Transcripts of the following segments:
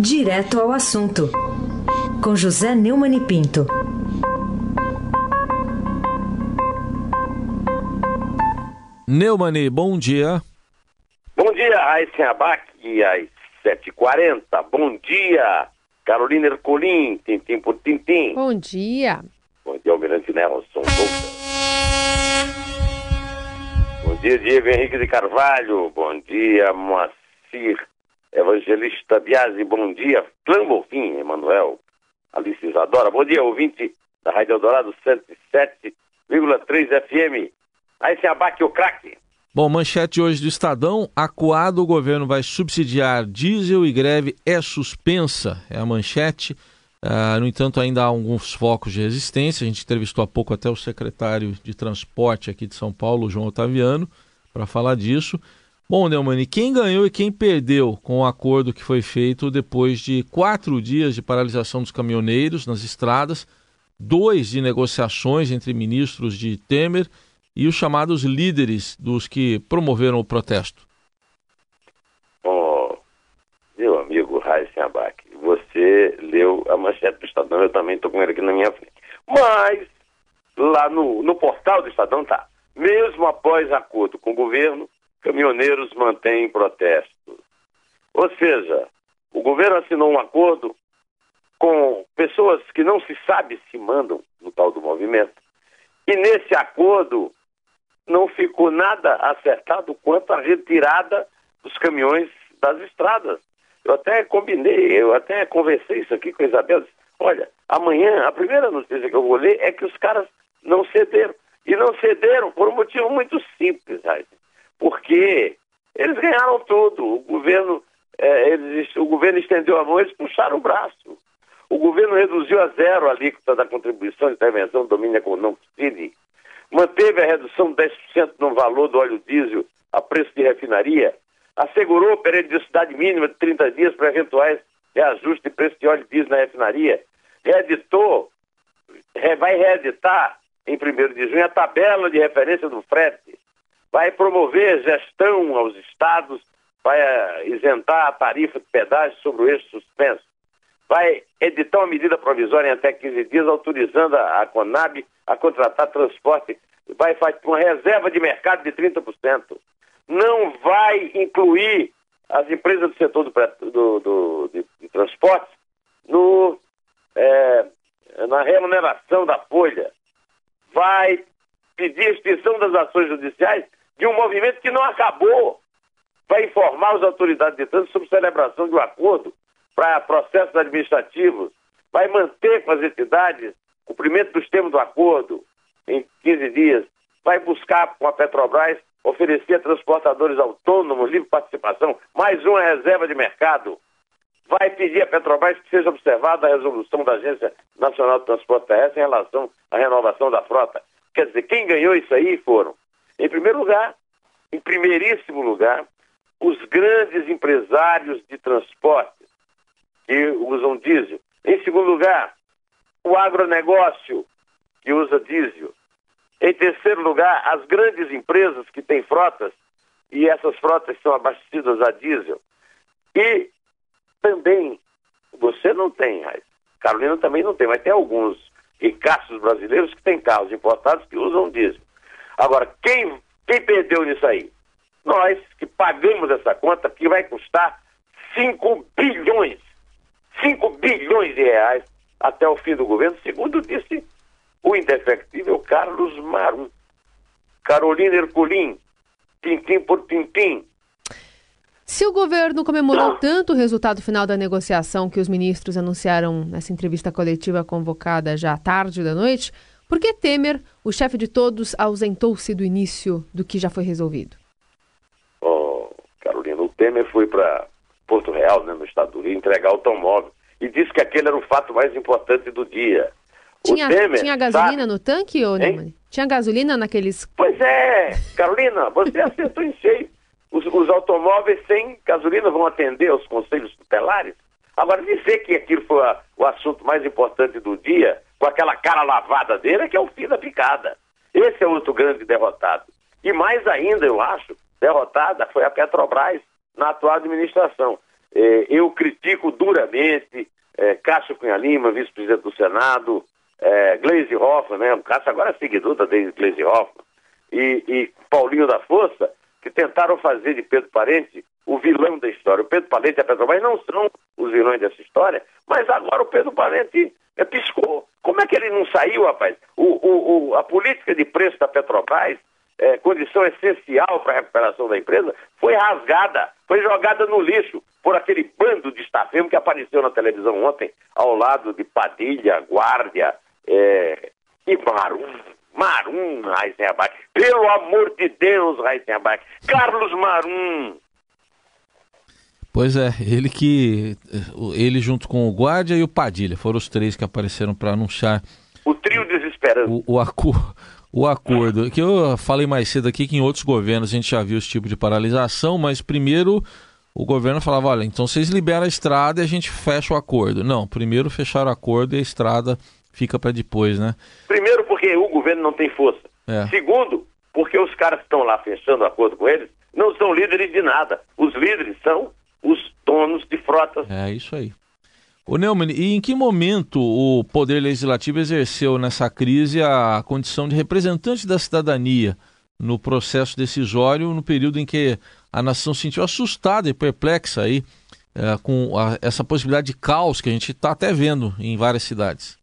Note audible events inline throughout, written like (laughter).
Direto ao assunto, com José Neumann e Pinto. Neumani, bom dia. Bom dia, Aysen Abac, às 7h40. Bom dia, Carolina Ercolim, tintim por tintim. Bom dia. Bom dia, Almirante Nelson. Bom dia, Diego Henrique de Carvalho. Bom dia, Moacir Evangelista Biasi. Bom dia, Clã Emanuel. Alice Isadora. Bom dia, ouvinte da Rádio Eldorado 107,3 FM. Aí se abaque o craque. Bom, manchete hoje do Estadão. Acuado, o governo vai subsidiar diesel e greve é suspensa. É a manchete. Uh, no entanto, ainda há alguns focos de resistência. A gente entrevistou há pouco até o secretário de Transporte aqui de São Paulo, João Otaviano, para falar disso. Bom, Neumani, quem ganhou e quem perdeu com o acordo que foi feito depois de quatro dias de paralisação dos caminhoneiros nas estradas, dois de negociações entre ministros de Temer e os chamados líderes dos que promoveram o protesto? Oh, meu amigo Raíssen Abac, você leu a manchete do Estadão, eu também estou com ele aqui na minha frente. Mas, lá no, no portal do Estadão tá, mesmo após acordo com o governo, caminhoneiros mantêm protestos. Ou seja, o governo assinou um acordo com pessoas que não se sabe se mandam no tal do movimento. E nesse acordo, não ficou nada acertado quanto à retirada dos caminhões das estradas. Eu até combinei, eu até conversei isso aqui com a Isabel. Olha, amanhã, a primeira notícia que eu vou ler é que os caras não cederam. E não cederam por um motivo muito simples, porque eles ganharam tudo. O governo, é, eles, o governo estendeu a mão, eles puxaram o braço. O governo reduziu a zero a alíquota da contribuição de intervenção do domínio econômico CID manteve a redução de 10% no valor do óleo diesel a preço de refinaria, assegurou periodicidade mínima de 30 dias para eventuais reajustes de preço de óleo diesel na refinaria, reeditou, vai reeditar em 1 de junho a tabela de referência do frete, vai promover gestão aos estados, vai eh, isentar a tarifa de pedágio sobre o eixo suspenso, vai editar uma medida provisória em até 15 dias, autorizando a, Conab a contratar transporte, vai fazer uma reserva de mercado de 30%. Não vai incluir as empresas do setor do, do, do de, de transporte no, é, na remuneração da folha. Vai pedir extinção das ações judiciais de um movimento que não acabou. Vai informar as autoridades de trânsito sobre celebração de um acordo para processos administrativos, vai manter com as entidades cumprimento dos termos do acordo em 15 dias, vai buscar com a Petrobras oferecer a transportadores autônomos livre participação, mais uma reserva de mercado, vai pedir à Petrobras que seja observada a resolução da Agência Nacional de Transporte Terrestre em relação à renovação da frota. Quer dizer, quem ganhou isso aí foram, em primeiro lugar, em primeiríssimo lugar, os grandes empresários de transporte, que usam diesel. Em segundo lugar, o agronegócio, que usa diesel. Em terceiro lugar, as grandes empresas que têm frotas, e essas frotas são abastecidas a diesel. E também, você não tem, Carolina também não tem, mas tem alguns ricaços brasileiros que têm carros importados que usam diesel. Agora, quem, quem perdeu nisso aí? Nós que pagamos essa conta, que vai custar 5 bilhões 5 bilhões de reais até o fim do governo, segundo disse o indefectível Carlos Marum. Carolina Herculin, tintim por tintim. Se o governo comemorou tanto o resultado final da negociação que os ministros anunciaram nessa entrevista coletiva convocada já à tarde da noite, por que Temer, o chefe de todos, ausentou-se do início do que já foi resolvido? Oh, Carolina, o Temer foi para Porto Real, né, no estado do Rio, entregar automóvel. E disse que aquele era o fato mais importante do dia. Tinha, Temer, tinha gasolina sabe? no tanque, ô Neumann? Tinha gasolina naqueles. Pois é, Carolina, você acertou em cheio. Os, os, automóveis sem gasolina vão atender aos conselhos tutelares. Agora, dizer que aquilo foi a, o assunto mais importante do dia, com aquela cara lavada dele, é que é o fim da picada. Esse é outro grande derrotado. E mais ainda, eu acho, derrotada foi a Petrobras na atual administração. É, eu critico duramente é, Cássio Cunha Lima, vice-presidente do Senado, é, Gleisi Hoffmann, né? O Cássio agora é seguidor da Gleisi Hoffmann, e, e Paulinho da Força, que tentaram fazer de Pedro Parente o vilão da história. O Pedro Parente e a Petrobras não são os vilões dessa história, mas agora o Pedro Parente é, piscou. Como é que ele não saiu, rapaz? O, o, o a política de preço da Petrobras, é, condição essencial para a recuperação da empresa, foi rasgada, foi jogada no lixo por aquele bando de estafemo que apareceu na televisão ontem, ao lado de Padilha, Guardia é, e Marum. Marum, Heisenberg. Pelo amor de Deus, Heisenberg. Carlos Marum. Pois é, ele que. Ele junto com o Guardia e o Padilha foram os três que apareceram para anunciar. O trio desesperado. O, o, acu, o acordo. Que eu falei mais cedo aqui que em outros governos a gente já viu esse tipo de paralisação, mas primeiro o governo falava: olha, então vocês liberam a estrada e a gente fecha o acordo. Não, primeiro fecharam o acordo e a estrada fica para depois, né? Primeiro, porque o governo não tem força. É. Segundo, porque os caras que estão lá fechando acordo com eles não são líderes de nada. Os líderes são os donos de frotas. É isso aí. O Neumann, e em que momento o Poder Legislativo exerceu nessa crise a condição de representante da cidadania no processo decisório, no período em que a nação se sentiu assustada e perplexa aí é, com a, essa possibilidade de caos que a gente está até vendo em várias cidades?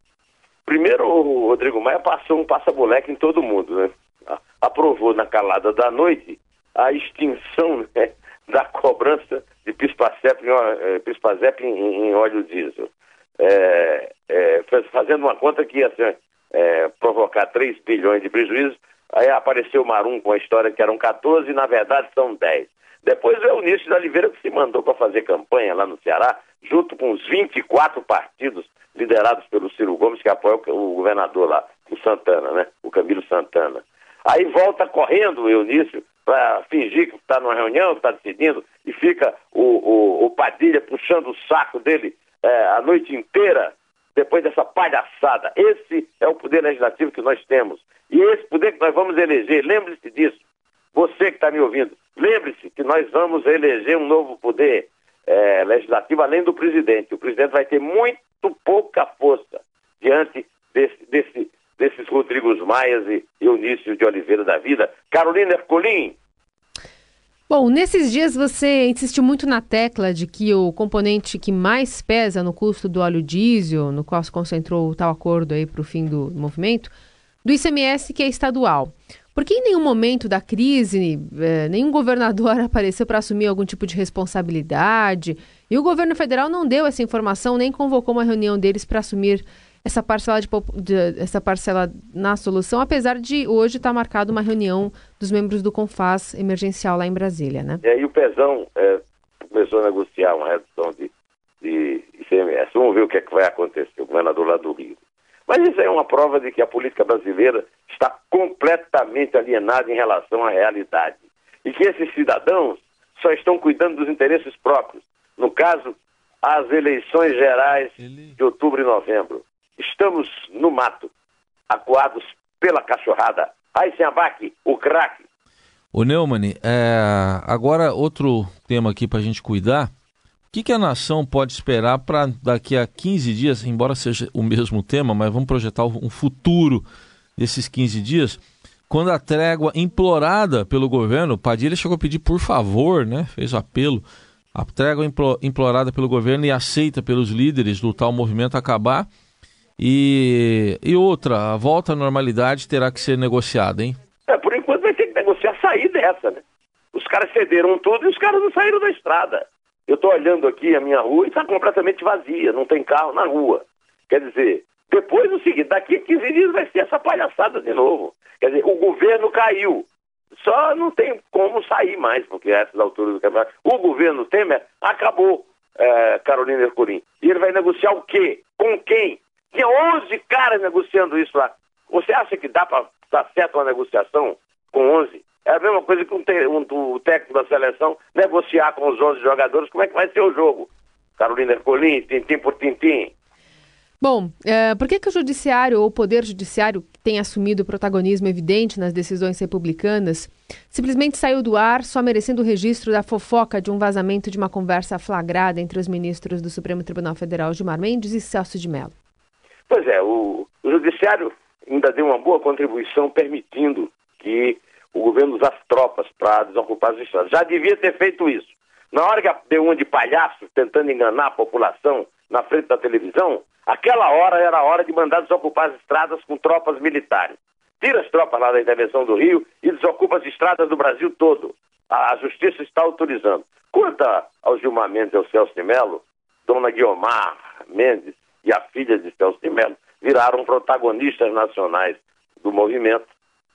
Primeiro, o Rodrigo Maia passou um passa-boleque em todo mundo, né? Aprovou na calada da noite a extinção né, da cobrança de Pispazep em, em, em, óleo diesel. É, é, fazendo uma conta que ia assim, é, provocar 3 bilhões de prejuízos, aí apareceu o Marum com a história que eram 14 e na verdade são 10. Depois é o Nício da Oliveira que se mandou para fazer campanha lá no Ceará, junto com os 24 partidos liderados pelo Ciro Gomes, que apoia o governador lá, o Santana, né? O Camilo Santana. Aí volta correndo o Eunício para fingir que está numa reunião, que está decidindo, e fica o, o, o, Padilha puxando o saco dele é, a noite inteira, depois dessa palhaçada. Esse é o poder legislativo que nós temos. E esse poder que nós vamos eleger, lembre-se disso. Você que está me ouvindo, lembre-se que nós vamos eleger um novo poder é, legislativo além do presidente. O presidente vai ter muito pouca força diante desse, desse, desses Rodrigos Maias e Eunício de Oliveira da Vida. Carolina Ercolim. Bom, nesses dias você insistiu muito na tecla de que o componente que mais pesa no custo do óleo diesel, no qual se concentrou o tal acordo aí para o fim do movimento, do ICMS que é estadual. Porque em nenhum momento da crise, eh, nenhum governador (laughs) apareceu para assumir algum tipo de responsabilidade e o governo federal não deu essa informação nem convocou uma reunião deles para assumir essa parcela, de, de, essa parcela na solução, apesar de hoje estar tá marcada uma reunião dos membros do CONFAS emergencial lá em Brasília, né? É, e o Pezão é, começou a negociar uma redução de, de ICMS. Vamos ver o que, é que vai acontecer, o governador lá do Rio. Mas isso é uma prova de que a política brasileira está completamente alienada em relação à realidade. E que esses cidadãos só estão cuidando dos interesses próprios. No caso, as eleições gerais de outubro e novembro. Estamos no mato, acuados pela cachorrada. Aí abaque, o craque. O Neumann, é, agora outro tema aqui para a gente cuidar. O que, que a nação pode esperar para daqui a 15 dias, embora seja o mesmo tema, mas vamos projetar um futuro desses 15 dias, quando a trégua implorada pelo governo, Padilha chegou a pedir por favor, né, fez o apelo, a trégua implorada pelo governo e aceita pelos líderes do tal movimento acabar, e, e outra, a volta à normalidade terá que ser negociada, hein? É, por enquanto vai ter que negociar sair dessa, né? Os caras cederam tudo e os caras não saíram da estrada. Eu estou olhando aqui a minha rua e está completamente vazia, não tem carro na rua. Quer dizer, depois o seguinte, daqui a 15 dias vai ser essa palhaçada de novo. Quer dizer, o governo caiu. Só não tem como sair mais, porque a essas alturas do campeonato. O governo Temer acabou, é, Carolina Ercolim. E ele vai negociar o quê? Com quem? Tinha 11 caras negociando isso lá. Você acha que dá para dar certo uma negociação com 11? É a mesma coisa que um, um, técnico da seleção negociar com os 11 jogadores. Como é que vai ser o jogo? Carolina Ercolim, tintim por tintim. Bom, é, por que, que o judiciário ou o poder judiciário tem assumido protagonismo evidente nas decisões republicanas, simplesmente saiu do ar só merecendo o registro da fofoca de um vazamento de uma conversa flagrada entre os ministros do Supremo Tribunal Federal Gilmar Mendes e Celso de Mello. Pois é, o, o Judiciário ainda deu uma boa contribuição permitindo que o governo usasse tropas para desocupar as estradas. Já devia ter feito isso. Na hora que deu uma de palhaço tentando enganar a população na frente da televisão, aquela hora era a hora de mandar desocupar as estradas com tropas militares. Tira as tropas lá da intervenção do Rio e desocupa as estradas do Brasil todo. A justiça está autorizando. Quanto ao Gilmar Mendes e ao Celso de Mello, Dona Guiomar Mendes e a filha de Celso de Mello viraram protagonistas nacionais do movimento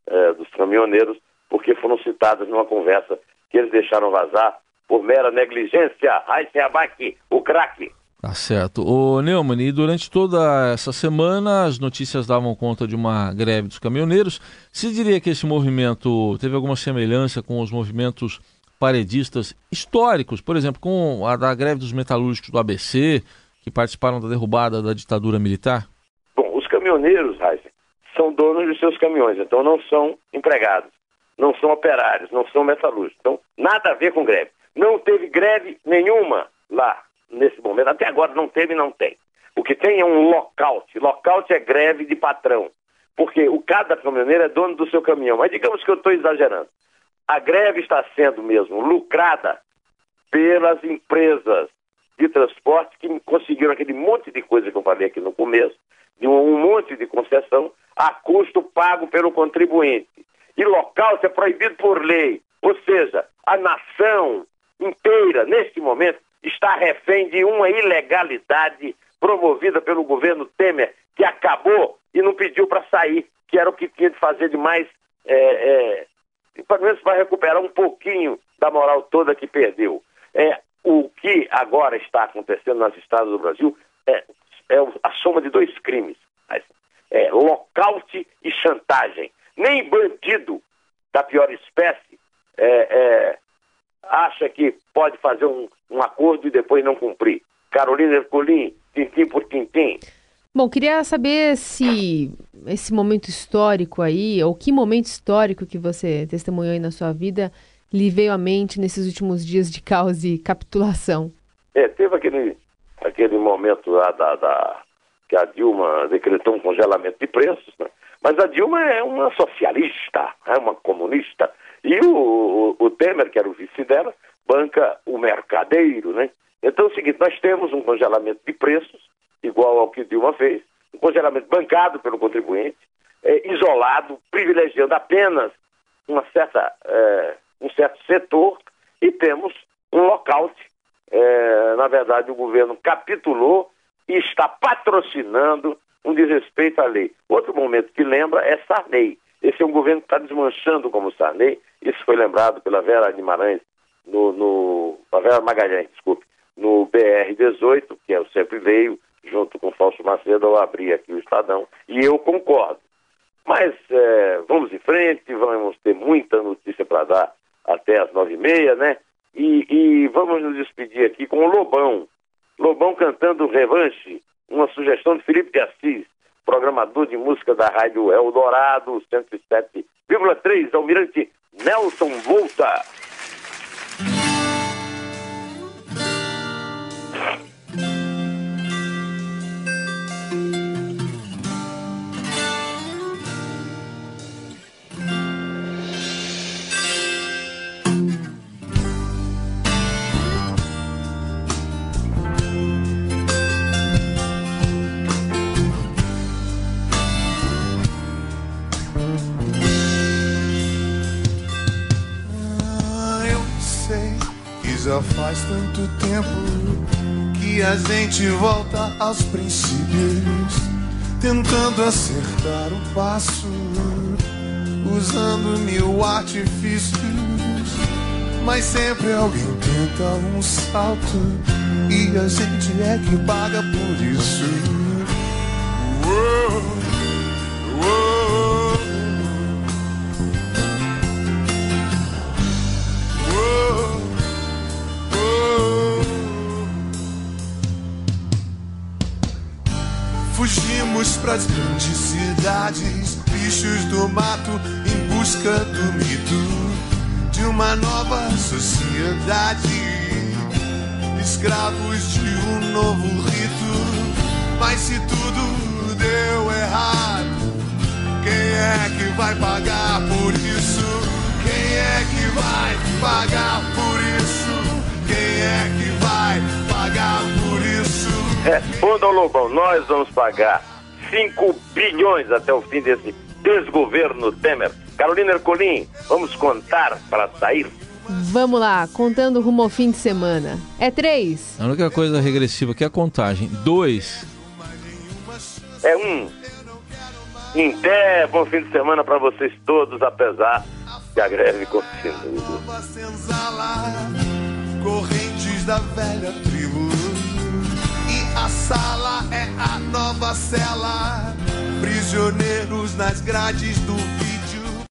eh, dos caminhoneiros, porque foram citadas numa conversa que eles deixaram vazar por mera negligência. Raíssen Abac, o craque. Tá certo. O Neumann, e durante toda essa semana as notícias davam conta de uma greve dos caminhoneiros. Se diria que esse movimento teve alguma semelhança com os movimentos paredistas históricos, por exemplo, com a da greve dos metalúrgicos do ABC, que participaram da derrubada da ditadura militar? Bom, os caminhoneiros, Heisen, são donos de seus caminhões, então não são empregados, não são operários, não são metalúrgicos. Então, nada a ver com greve. Não teve greve nenhuma lá nesse momento. Até agora não teve e não tem. O que tem é um lockout. Lockout é greve de patrão. Porque o cada caminhoneiro é dono do seu caminhão. Mas digamos que eu estou exagerando. A greve está sendo mesmo lucrada pelas empresas de transporte que conseguiram aquele monte de coisa que eu falei aqui no começo, de um, monte de concessão a custo pago pelo contribuinte. E lockout é proibido por lei. Ou seja, a nação inteira, neste momento, está refém de uma ilegalidade promovida pelo governo Temer, que acabou e não pediu para sair, que era o que tinha de fazer de mais, é, é, pelo menos para recuperar um pouquinho da moral toda que perdeu. É, o que agora está acontecendo nas estradas do Brasil é, é a soma de dois crimes: é, lockout e chantagem. Nem bandido da pior espécie é, é, acha que pode fazer um, um acordo e depois não cumprir. Carolina Ercolim, tintim por tintim. Bom, queria saber se esse momento histórico aí, ou que momento histórico que você testemunhou aí na sua vida, lhe veio à mente nesses últimos dias de caos e capitulação. É, teve aquele, aquele momento lá da, da, que a Dilma decretou um congelamento de preços, né? mas a Dilma é uma socialista, é uma comunista, e o, o, o Temer, que era o vice dela, banca o mercadeiro, né? Então é o seguinte, nós temos um congelamento de preços, igual ao que Dilma fez, um congelamento bancado pelo contribuinte, é, isolado, privilegiando apenas uma certa, é, um certo setor, e temos um lockout. É, na verdade, o governo capitulou e está patrocinando um desrespeito à lei. Outro momento que lembra é Sarney. Esse é um governo que está desmanchando como Sarney. Isso foi lembrado pela Vera Guimarães, no, no, a Vera Magalhães, desculpe, no BR-18, que é o Sempre Veio, junto com o Fausto Macedo, ao abrir aqui o Estadão. E eu concordo. Mas é, vamos em frente, vamos ter muita notícia para dar até as nove e meia, né? E, e, vamos nos despedir aqui com o Lobão. Lobão cantando Revanche, uma sugestão de Felipe de Assis programador de música da Rádio Eldorado, 107,3, Almirante Nelson Volta. Tanto tempo que a gente volta aos princípios, tentando acertar o passo, usando mil artifícios. Mas sempre alguém tenta um salto e a gente é que paga por isso. Uou. Pras grandes cidades, bichos do mato em busca do mito de uma nova sociedade. Escravos de um novo rito, mas se tudo deu errado, quem é que vai pagar por isso? Quem é que vai pagar por isso? Quem é que vai pagar por isso? Responda ao Lobão, nós vamos pagar 5 bilhões até o fim desse desgoverno Temer. Carolina Ercolim, vamos contar para sair? Vamos lá, contando rumo ao fim de semana. É três. A única coisa regressiva aqui é a contagem. Dois. É um. Em pé, bom fim de semana para vocês todos, apesar que a greve continua. Correntes da velha tribo. Sala é a nova cela. Prisioneiros nas grades do